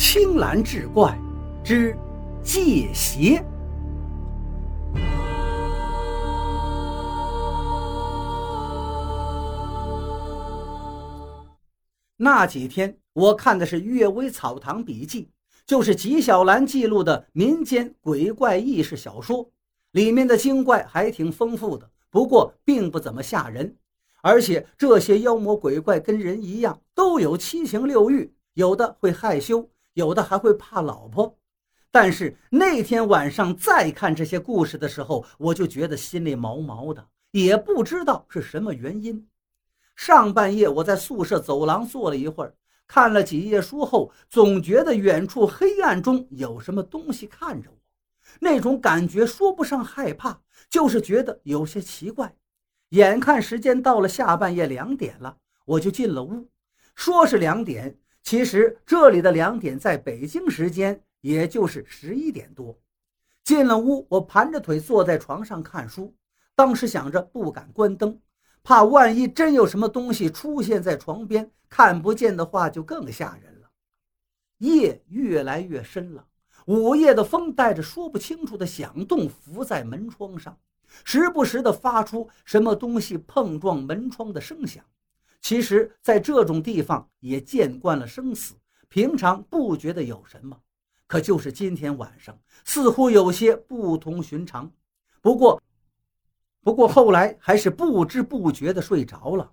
青蓝志怪之借邪。那几天，我看的是《阅微草堂笔记》，就是纪晓岚记录的民间鬼怪异事小说，里面的精怪还挺丰富的，不过并不怎么吓人。而且这些妖魔鬼怪跟人一样，都有七情六欲，有的会害羞。有的还会怕老婆，但是那天晚上再看这些故事的时候，我就觉得心里毛毛的，也不知道是什么原因。上半夜我在宿舍走廊坐了一会儿，看了几页书后，总觉得远处黑暗中有什么东西看着我，那种感觉说不上害怕，就是觉得有些奇怪。眼看时间到了下半夜两点了，我就进了屋，说是两点。其实这里的两点，在北京时间也就是十一点多。进了屋，我盘着腿坐在床上看书。当时想着不敢关灯，怕万一真有什么东西出现在床边，看不见的话就更吓人了。夜越来越深了，午夜的风带着说不清楚的响动拂在门窗上，时不时的发出什么东西碰撞门窗的声响。其实，在这种地方也见惯了生死，平常不觉得有什么。可就是今天晚上，似乎有些不同寻常。不过，不过后来还是不知不觉地睡着了，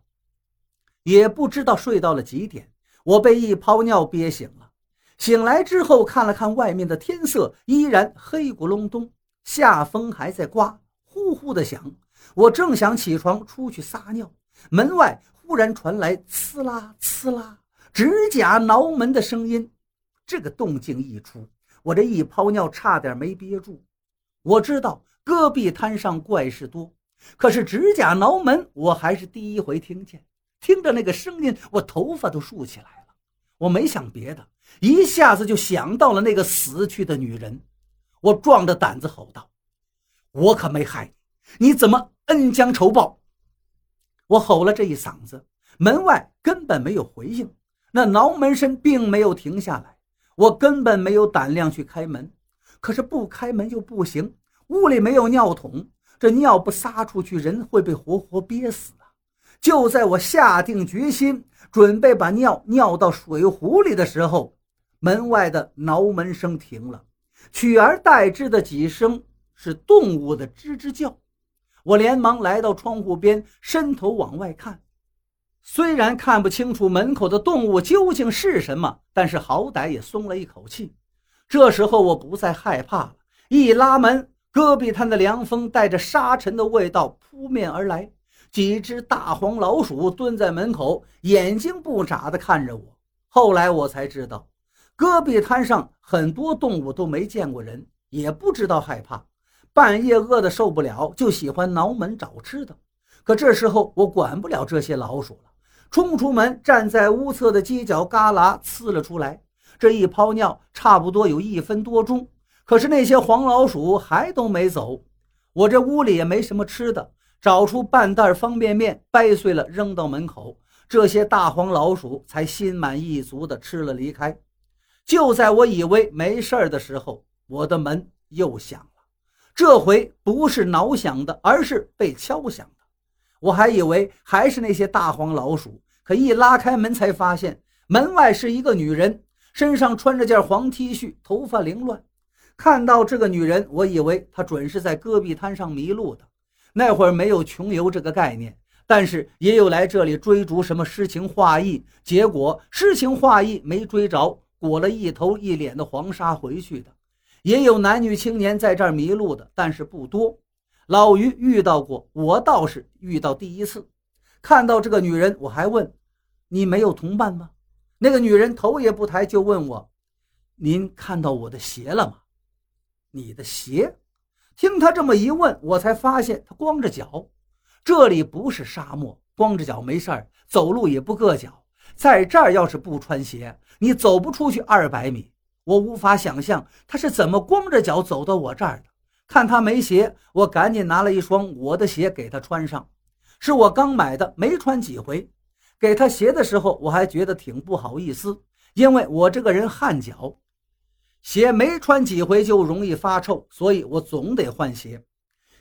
也不知道睡到了几点。我被一泡尿憋醒了。醒来之后，看了看外面的天色，依然黑咕隆咚，下风还在刮，呼呼的响。我正想起床出去撒尿，门外。忽然传来“呲啦呲啦”指甲挠门的声音，这个动静一出，我这一泡尿差点没憋住。我知道戈壁滩上怪事多，可是指甲挠门我还是第一回听见。听着那个声音，我头发都竖起来了。我没想别的，一下子就想到了那个死去的女人。我壮着胆子吼道：“我可没害你，你怎么恩将仇报？”我吼了这一嗓子，门外根本没有回应，那挠门声并没有停下来。我根本没有胆量去开门，可是不开门又不行，屋里没有尿桶，这尿不撒出去，人会被活活憋死啊！就在我下定决心准备把尿尿到水壶里的时候，门外的挠门声停了，取而代之的几声是动物的吱吱叫。我连忙来到窗户边，伸头往外看。虽然看不清楚门口的动物究竟是什么，但是好歹也松了一口气。这时候我不再害怕了。一拉门，戈壁滩的凉风带着沙尘的味道扑面而来。几只大黄老鼠蹲在门口，眼睛不眨地看着我。后来我才知道，戈壁滩上很多动物都没见过人，也不知道害怕。半夜饿得受不了，就喜欢挠门找吃的。可这时候我管不了这些老鼠了，冲出门，站在屋侧的犄角旮旯呲了出来。这一泡尿差不多有一分多钟，可是那些黄老鼠还都没走。我这屋里也没什么吃的，找出半袋方便面，掰碎了扔到门口。这些大黄老鼠才心满意足地吃了离开。就在我以为没事的时候，我的门又响了。这回不是挠响的，而是被敲响的。我还以为还是那些大黄老鼠，可一拉开门才发现门外是一个女人，身上穿着件黄 T 恤，头发凌乱。看到这个女人，我以为她准是在戈壁滩上迷路的。那会儿没有穷游这个概念，但是也有来这里追逐什么诗情画意，结果诗情画意没追着，裹了一头一脸的黄沙回去的。也有男女青年在这儿迷路的，但是不多。老于遇到过，我倒是遇到第一次。看到这个女人，我还问：“你没有同伴吗？”那个女人头也不抬就问我：“您看到我的鞋了吗？”你的鞋？听他这么一问，我才发现他光着脚。这里不是沙漠，光着脚没事儿，走路也不硌脚。在这儿要是不穿鞋，你走不出去二百米。我无法想象他是怎么光着脚走到我这儿的。看他没鞋，我赶紧拿了一双我的鞋给他穿上，是我刚买的，没穿几回。给他鞋的时候，我还觉得挺不好意思，因为我这个人汗脚，鞋没穿几回就容易发臭，所以我总得换鞋。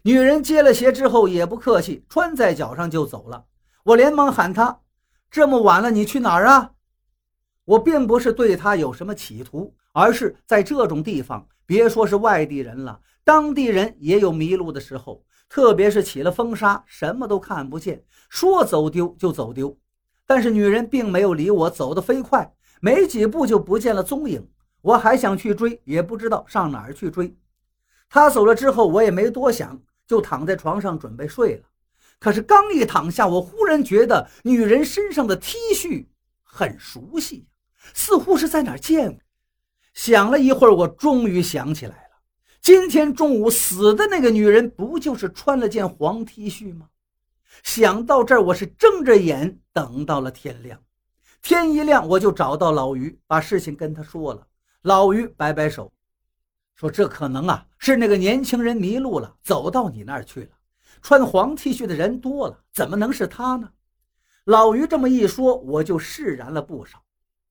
女人接了鞋之后也不客气，穿在脚上就走了。我连忙喊她：“这么晚了，你去哪儿啊？”我并不是对她有什么企图，而是在这种地方，别说是外地人了，当地人也有迷路的时候，特别是起了风沙，什么都看不见，说走丢就走丢。但是女人并没有理我，走得飞快，没几步就不见了踪影。我还想去追，也不知道上哪儿去追。她走了之后，我也没多想。就躺在床上准备睡了，可是刚一躺下，我忽然觉得女人身上的 T 恤很熟悉，似乎是在哪儿见过。想了一会儿，我终于想起来了，今天中午死的那个女人不就是穿了件黄 T 恤吗？想到这儿，我是睁着眼等到了天亮。天一亮，我就找到老于，把事情跟他说了。老于摆摆手。说这可能啊是那个年轻人迷路了，走到你那儿去了。穿黄 T 恤的人多了，怎么能是他呢？老于这么一说，我就释然了不少。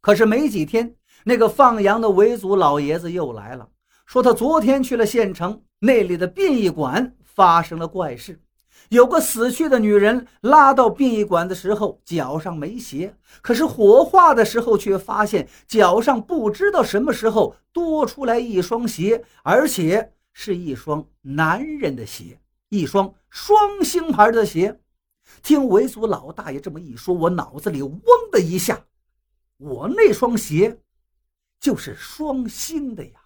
可是没几天，那个放羊的维族老爷子又来了，说他昨天去了县城，那里的殡仪馆发生了怪事。有个死去的女人拉到殡仪馆的时候，脚上没鞋，可是火化的时候却发现脚上不知道什么时候多出来一双鞋，而且是一双男人的鞋，一双双星牌的鞋。听维族老大爷这么一说，我脑子里嗡的一下，我那双鞋就是双星的呀。